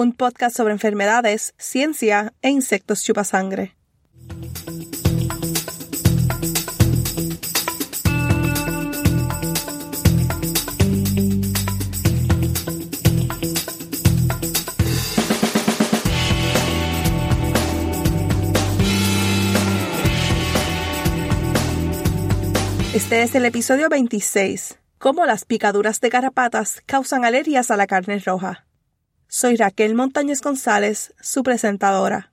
un podcast sobre enfermedades, ciencia e insectos chupasangre. Este es el episodio 26, cómo las picaduras de garrapatas causan alergias a la carne roja. Soy Raquel Montañez González, su presentadora.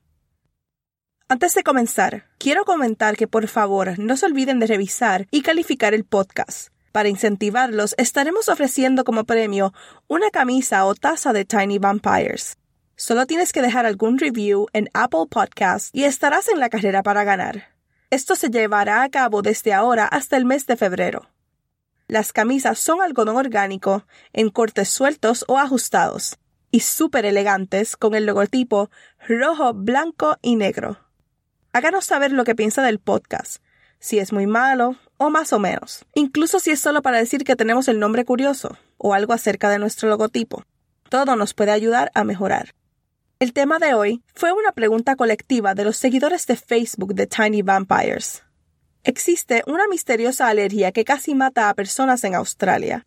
Antes de comenzar, quiero comentar que por favor no se olviden de revisar y calificar el podcast. Para incentivarlos, estaremos ofreciendo como premio una camisa o taza de Tiny Vampires. Solo tienes que dejar algún review en Apple Podcasts y estarás en la carrera para ganar. Esto se llevará a cabo desde ahora hasta el mes de febrero. Las camisas son algodón orgánico, en cortes sueltos o ajustados, y súper elegantes con el logotipo rojo, blanco y negro. Háganos saber lo que piensa del podcast, si es muy malo o más o menos, incluso si es solo para decir que tenemos el nombre curioso o algo acerca de nuestro logotipo. Todo nos puede ayudar a mejorar. El tema de hoy fue una pregunta colectiva de los seguidores de Facebook de Tiny Vampires. Existe una misteriosa alergia que casi mata a personas en Australia.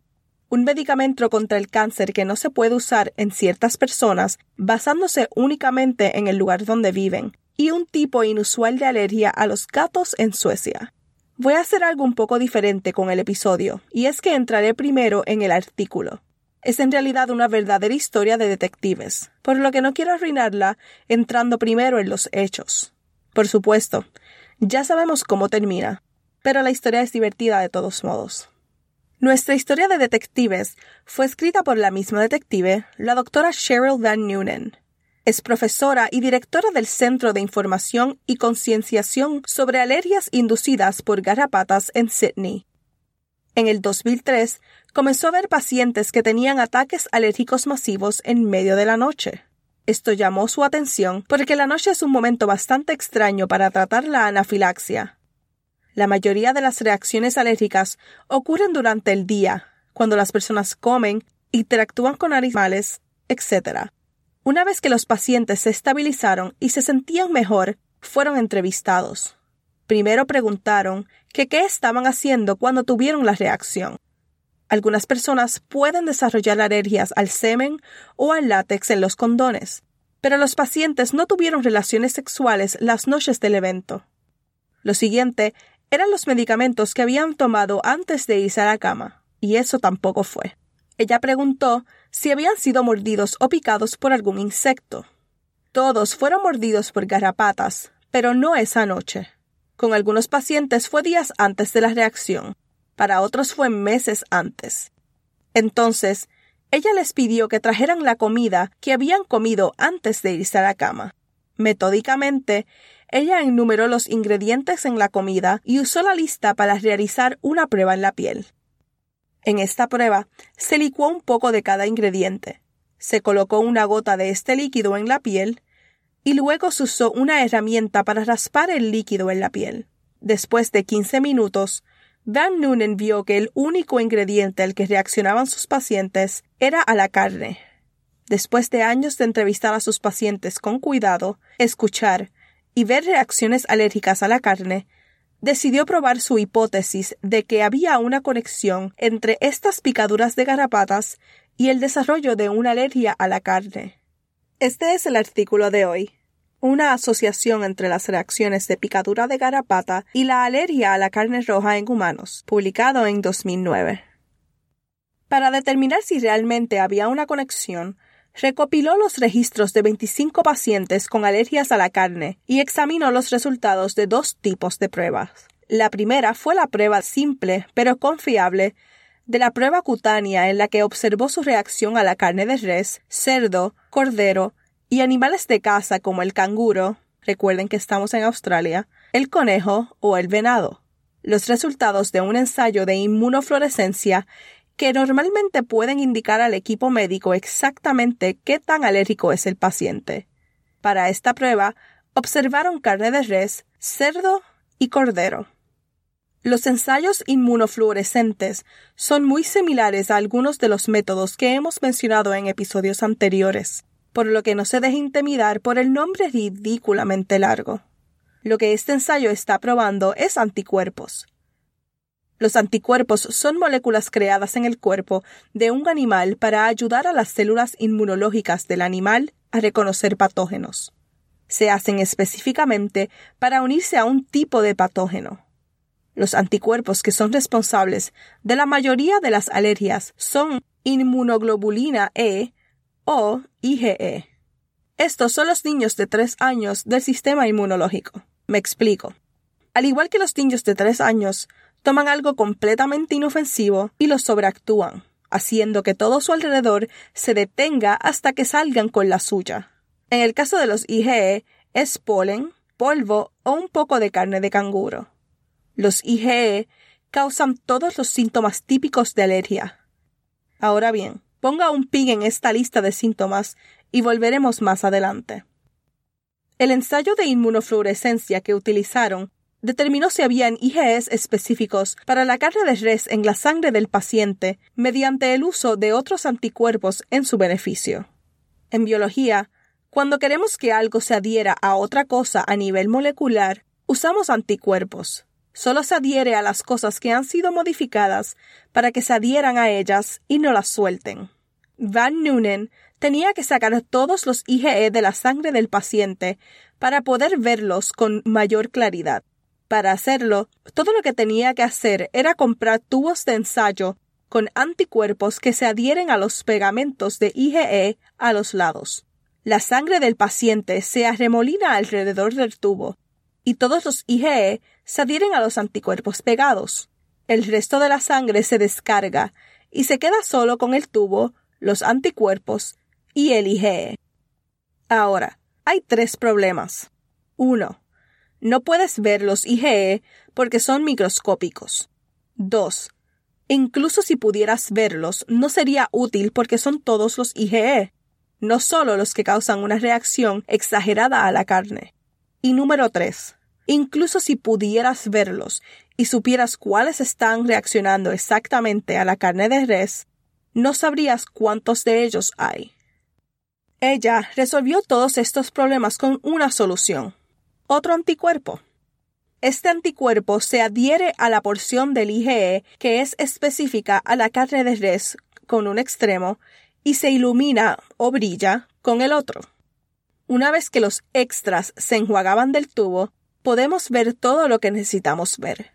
Un medicamento contra el cáncer que no se puede usar en ciertas personas basándose únicamente en el lugar donde viven, y un tipo inusual de alergia a los gatos en Suecia. Voy a hacer algo un poco diferente con el episodio, y es que entraré primero en el artículo es en realidad una verdadera historia de detectives, por lo que no quiero arruinarla entrando primero en los hechos. Por supuesto, ya sabemos cómo termina, pero la historia es divertida de todos modos. Nuestra historia de detectives fue escrita por la misma detective, la doctora Cheryl Van Noonen. Es profesora y directora del Centro de Información y Concienciación sobre Alergias Inducidas por Garrapatas en Sydney. En el 2003 comenzó a ver pacientes que tenían ataques alérgicos masivos en medio de la noche. Esto llamó su atención porque la noche es un momento bastante extraño para tratar la anafilaxia. La mayoría de las reacciones alérgicas ocurren durante el día, cuando las personas comen, interactúan con animales, etc. Una vez que los pacientes se estabilizaron y se sentían mejor, fueron entrevistados. Primero preguntaron qué estaban haciendo cuando tuvieron la reacción. Algunas personas pueden desarrollar alergias al semen o al látex en los condones, pero los pacientes no tuvieron relaciones sexuales las noches del evento. Lo siguiente eran los medicamentos que habían tomado antes de irse a la cama, y eso tampoco fue. Ella preguntó si habían sido mordidos o picados por algún insecto. Todos fueron mordidos por garrapatas, pero no esa noche. Con algunos pacientes fue días antes de la reacción, para otros fue meses antes. Entonces, ella les pidió que trajeran la comida que habían comido antes de irse a la cama. Metódicamente, ella enumeró los ingredientes en la comida y usó la lista para realizar una prueba en la piel. En esta prueba se licuó un poco de cada ingrediente, se colocó una gota de este líquido en la piel y luego se usó una herramienta para raspar el líquido en la piel. Después de 15 minutos, Van Noonen vio que el único ingrediente al que reaccionaban sus pacientes era a la carne. Después de años de entrevistar a sus pacientes con cuidado, escuchar y ver reacciones alérgicas a la carne, decidió probar su hipótesis de que había una conexión entre estas picaduras de garrapatas y el desarrollo de una alergia a la carne. Este es el artículo de hoy. Una asociación entre las reacciones de picadura de garrapata y la alergia a la carne roja en humanos, publicado en 2009. Para determinar si realmente había una conexión, recopiló los registros de 25 pacientes con alergias a la carne y examinó los resultados de dos tipos de pruebas. La primera fue la prueba simple pero confiable de la prueba cutánea en la que observó su reacción a la carne de res, cerdo, cordero y animales de caza como el canguro, recuerden que estamos en Australia, el conejo o el venado. Los resultados de un ensayo de inmunofluorescencia que normalmente pueden indicar al equipo médico exactamente qué tan alérgico es el paciente. Para esta prueba, observaron carne de res, cerdo y cordero. Los ensayos inmunofluorescentes son muy similares a algunos de los métodos que hemos mencionado en episodios anteriores, por lo que no se deje intimidar por el nombre ridículamente largo. Lo que este ensayo está probando es anticuerpos, los anticuerpos son moléculas creadas en el cuerpo de un animal para ayudar a las células inmunológicas del animal a reconocer patógenos. Se hacen específicamente para unirse a un tipo de patógeno. Los anticuerpos que son responsables de la mayoría de las alergias son inmunoglobulina E o IgE. Estos son los niños de tres años del sistema inmunológico. Me explico. Al igual que los niños de tres años, toman algo completamente inofensivo y lo sobreactúan, haciendo que todo su alrededor se detenga hasta que salgan con la suya. En el caso de los IgE, es polen, polvo o un poco de carne de canguro. Los IgE causan todos los síntomas típicos de alergia. Ahora bien, ponga un ping en esta lista de síntomas y volveremos más adelante. El ensayo de inmunofluorescencia que utilizaron determinó si habían IgEs específicos para la carne de res en la sangre del paciente mediante el uso de otros anticuerpos en su beneficio. En biología, cuando queremos que algo se adhiera a otra cosa a nivel molecular, usamos anticuerpos. Solo se adhiere a las cosas que han sido modificadas para que se adhieran a ellas y no las suelten. Van Noonen tenía que sacar todos los IgE de la sangre del paciente para poder verlos con mayor claridad. Para hacerlo, todo lo que tenía que hacer era comprar tubos de ensayo con anticuerpos que se adhieren a los pegamentos de IgE a los lados. La sangre del paciente se arremolina alrededor del tubo y todos los IgE se adhieren a los anticuerpos pegados. El resto de la sangre se descarga y se queda solo con el tubo, los anticuerpos y el IgE. Ahora, hay tres problemas. 1. No puedes ver los IgE porque son microscópicos. 2. Incluso si pudieras verlos, no sería útil porque son todos los IgE, no solo los que causan una reacción exagerada a la carne. Y número 3. Incluso si pudieras verlos y supieras cuáles están reaccionando exactamente a la carne de res, no sabrías cuántos de ellos hay. Ella resolvió todos estos problemas con una solución otro anticuerpo. Este anticuerpo se adhiere a la porción del IgE que es específica a la carne de res con un extremo y se ilumina o brilla con el otro. Una vez que los extras se enjuagaban del tubo, podemos ver todo lo que necesitamos ver.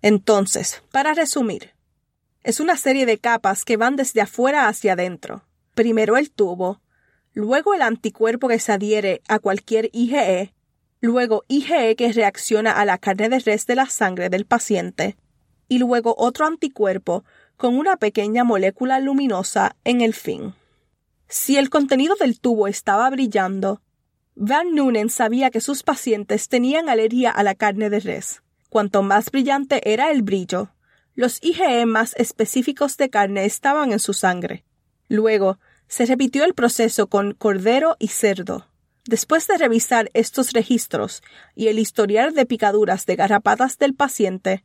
Entonces, para resumir, es una serie de capas que van desde afuera hacia adentro. Primero el tubo, luego el anticuerpo que se adhiere a cualquier IgE luego IgE que reacciona a la carne de res de la sangre del paciente, y luego otro anticuerpo con una pequeña molécula luminosa en el fin. Si el contenido del tubo estaba brillando, Van Noonen sabía que sus pacientes tenían alergia a la carne de res. Cuanto más brillante era el brillo, los IgE más específicos de carne estaban en su sangre. Luego, se repitió el proceso con cordero y cerdo. Después de revisar estos registros y el historial de picaduras de garrapatas del paciente,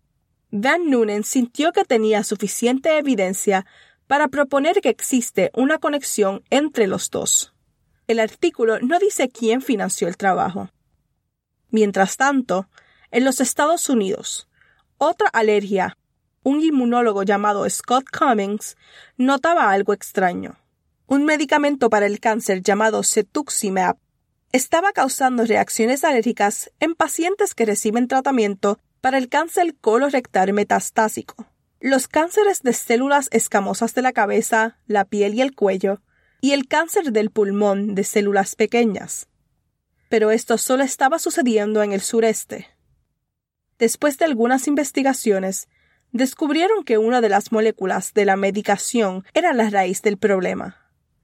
Van Noonen sintió que tenía suficiente evidencia para proponer que existe una conexión entre los dos. El artículo no dice quién financió el trabajo. Mientras tanto, En los Estados Unidos, otra alergia, un inmunólogo llamado Scott Cummings, notaba algo extraño. Un medicamento para el cáncer llamado cetuximab estaba causando reacciones alérgicas en pacientes que reciben tratamiento para el cáncer colorectal metastásico, los cánceres de células escamosas de la cabeza, la piel y el cuello, y el cáncer del pulmón de células pequeñas. Pero esto solo estaba sucediendo en el sureste. Después de algunas investigaciones, descubrieron que una de las moléculas de la medicación era la raíz del problema.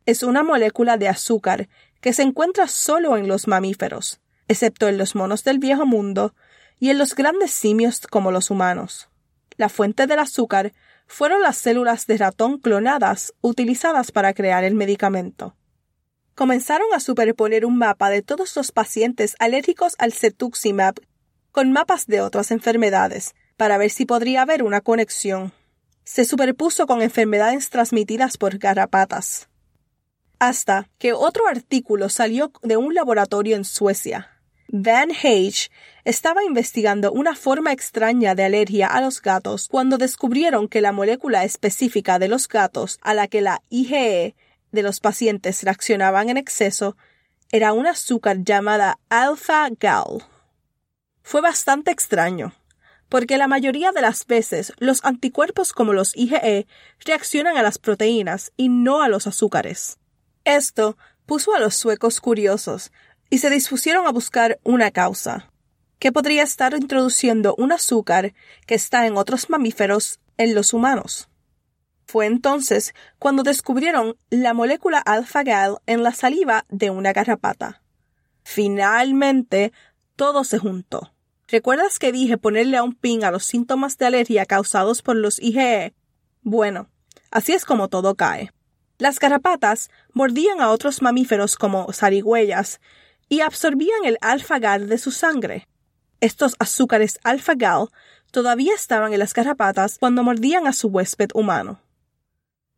Es una molécula de azúcar que se encuentra solo en los mamíferos, excepto en los monos del viejo mundo y en los grandes simios como los humanos. La fuente del azúcar fueron las células de ratón clonadas utilizadas para crear el medicamento. Comenzaron a superponer un mapa de todos los pacientes alérgicos al cetuximab con mapas de otras enfermedades para ver si podría haber una conexión. Se superpuso con enfermedades transmitidas por garrapatas. Hasta que otro artículo salió de un laboratorio en Suecia. Van Hage estaba investigando una forma extraña de alergia a los gatos cuando descubrieron que la molécula específica de los gatos a la que la IgE de los pacientes reaccionaban en exceso era un azúcar llamada alpha-gal. Fue bastante extraño, porque la mayoría de las veces los anticuerpos como los IgE reaccionan a las proteínas y no a los azúcares. Esto puso a los suecos curiosos y se dispusieron a buscar una causa. ¿Qué podría estar introduciendo un azúcar que está en otros mamíferos en los humanos? Fue entonces cuando descubrieron la molécula alfa-gal en la saliva de una garrapata. Finalmente, todo se juntó. ¿Recuerdas que dije ponerle a un pin a los síntomas de alergia causados por los IgE? Bueno, así es como todo cae. Las garrapatas mordían a otros mamíferos como zarigüeyas y absorbían el alfa-gal de su sangre. Estos azúcares alfa-gal todavía estaban en las garrapatas cuando mordían a su huésped humano.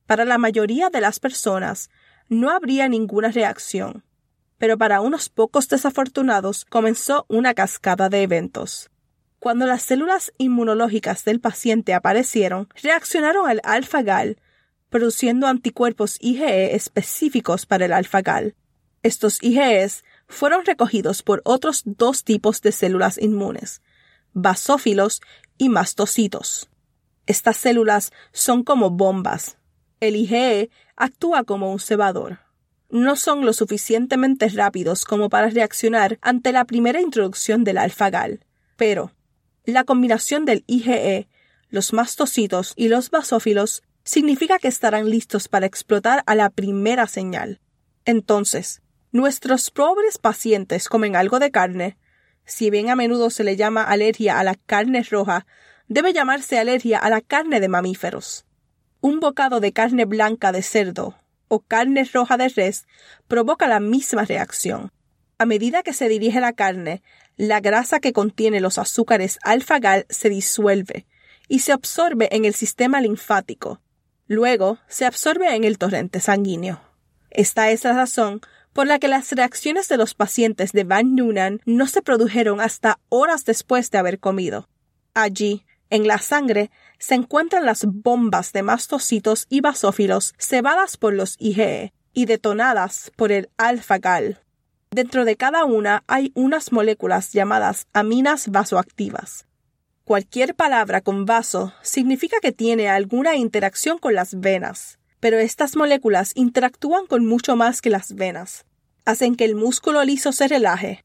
Para la mayoría de las personas no habría ninguna reacción, pero para unos pocos desafortunados comenzó una cascada de eventos. Cuando las células inmunológicas del paciente aparecieron, reaccionaron al alfa-gal, produciendo anticuerpos IgE específicos para el alfa-gal. Estos IgEs fueron recogidos por otros dos tipos de células inmunes, basófilos y mastocitos. Estas células son como bombas, el IgE actúa como un cebador. No son lo suficientemente rápidos como para reaccionar ante la primera introducción del alfa-gal, pero la combinación del IgE, los mastocitos y los basófilos significa que estarán listos para explotar a la primera señal. Entonces, nuestros pobres pacientes comen algo de carne. Si bien a menudo se le llama alergia a la carne roja, debe llamarse alergia a la carne de mamíferos. Un bocado de carne blanca de cerdo o carne roja de res provoca la misma reacción. A medida que se dirige la carne, la grasa que contiene los azúcares alfa-gal se disuelve y se absorbe en el sistema linfático. Luego se absorbe en el torrente sanguíneo. Esta es la razón por la que las reacciones de los pacientes de Van Noonan no se produjeron hasta horas después de haber comido. Allí, en la sangre se encuentran las bombas de mastocitos y basófilos cebadas por los IgE y detonadas por el alfa-gal. Dentro de cada una hay unas moléculas llamadas aminas vasoactivas. Cualquier palabra con vaso significa que tiene alguna interacción con las venas, pero estas moléculas interactúan con mucho más que las venas. Hacen que el músculo liso se relaje.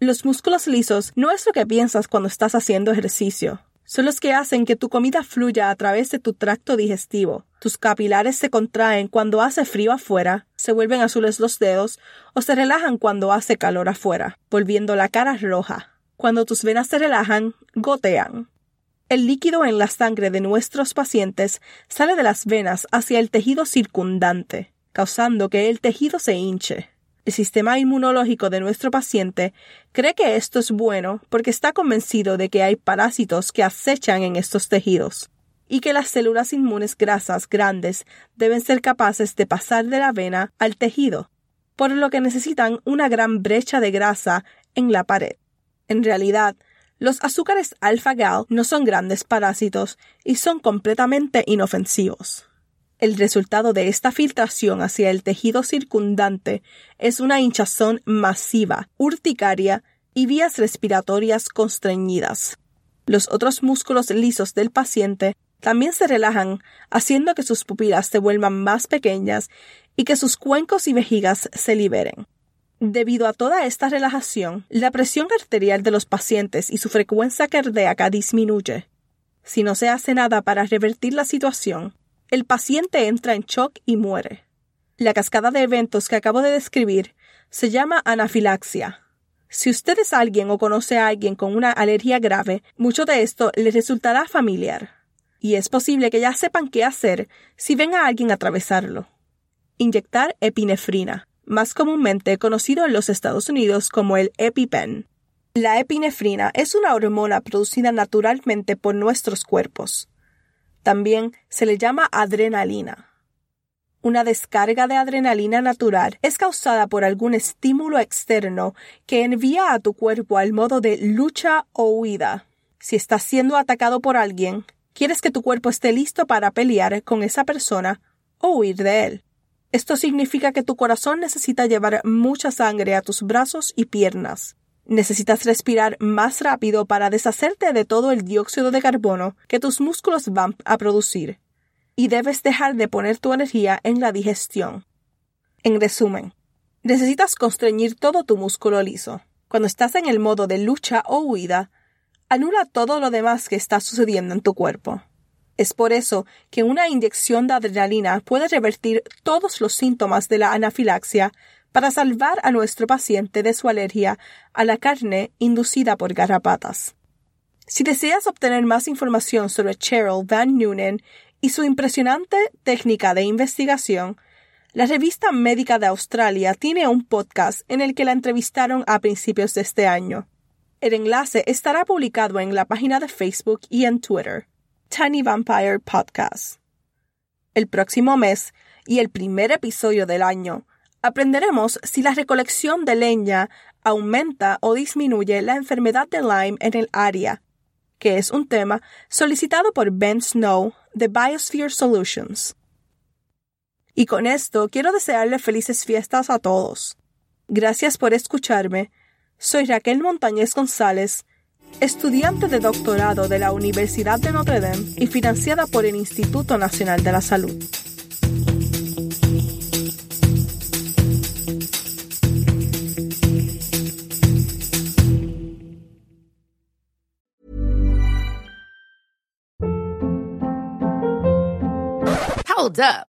Los músculos lisos no es lo que piensas cuando estás haciendo ejercicio son los que hacen que tu comida fluya a través de tu tracto digestivo. Tus capilares se contraen cuando hace frío afuera, se vuelven azules los dedos o se relajan cuando hace calor afuera, volviendo la cara roja. Cuando tus venas se relajan, gotean. El líquido en la sangre de nuestros pacientes sale de las venas hacia el tejido circundante, causando que el tejido se hinche. El sistema inmunológico de nuestro paciente cree que esto es bueno porque está convencido de que hay parásitos que acechan en estos tejidos y que las células inmunes grasas grandes deben ser capaces de pasar de la vena al tejido, por lo que necesitan una gran brecha de grasa en la pared. En realidad, Los azúcares alfa-gal no son grandes parásitos y son completamente inofensivos. El resultado de esta filtración hacia el tejido circundante es una hinchazón masiva, urticaria y vías respiratorias constreñidas. Los otros músculos lisos del paciente también se relajan, haciendo que sus pupilas se vuelvan más pequeñas y que sus cuencos y vejigas se liberen. Debido a toda esta relajación, la presión arterial de los pacientes y su frecuencia cardíaca disminuye. Si no se hace nada para revertir la situación, el paciente entra en shock y muere. La cascada de eventos que acabo de describir se llama anafilaxia. Si usted es alguien o conoce a alguien con una alergia grave, mucho de esto le resultará familiar. Y es posible que ya sepan qué hacer si ven a alguien atravesarlo. Inyectar epinefrina más comúnmente conocido en los Estados Unidos como el EpiPen. La epinefrina es una hormona producida naturalmente por nuestros cuerpos. También se le llama adrenalina. Una descarga de adrenalina natural es causada por algún estímulo externo que envía a tu cuerpo al modo de lucha o huida. Si estás siendo atacado por alguien, quieres que tu cuerpo esté listo para pelear con esa persona o huir de él. Esto significa que tu corazón necesita llevar mucha sangre a tus brazos y piernas. Necesitas respirar más rápido para deshacerte de todo el dióxido de carbono que tus músculos van a producir. Y debes dejar de poner tu energía en la digestión. En resumen, necesitas constreñir todo tu músculo liso. Cuando estás en el modo de lucha o huida, anula todo lo demás que está sucediendo en tu cuerpo. Es por eso que una inyección de adrenalina puede revertir todos los síntomas de la anafilaxia para salvar a nuestro paciente de su alergia a la carne inducida por garrapatas. Si deseas obtener más información sobre Cheryl Van Noonen y su impresionante técnica de investigación, la revista médica de Australia tiene un podcast en el que la entrevistaron a principios de este año. El enlace estará publicado en la página de Facebook y en Twitter. Tiny Vampire Podcast. El próximo mes y el primer episodio del año aprenderemos si la recolección de leña aumenta o disminuye la enfermedad de Lyme en el área, que es un tema solicitado por Ben Snow de Biosphere Solutions. Y con esto quiero desearle felices fiestas a todos. Gracias por escucharme. Soy Raquel Montañez González estudiante de doctorado de la Universidad de Notre Dame y financiada por el Instituto Nacional de la Salud. Hold up.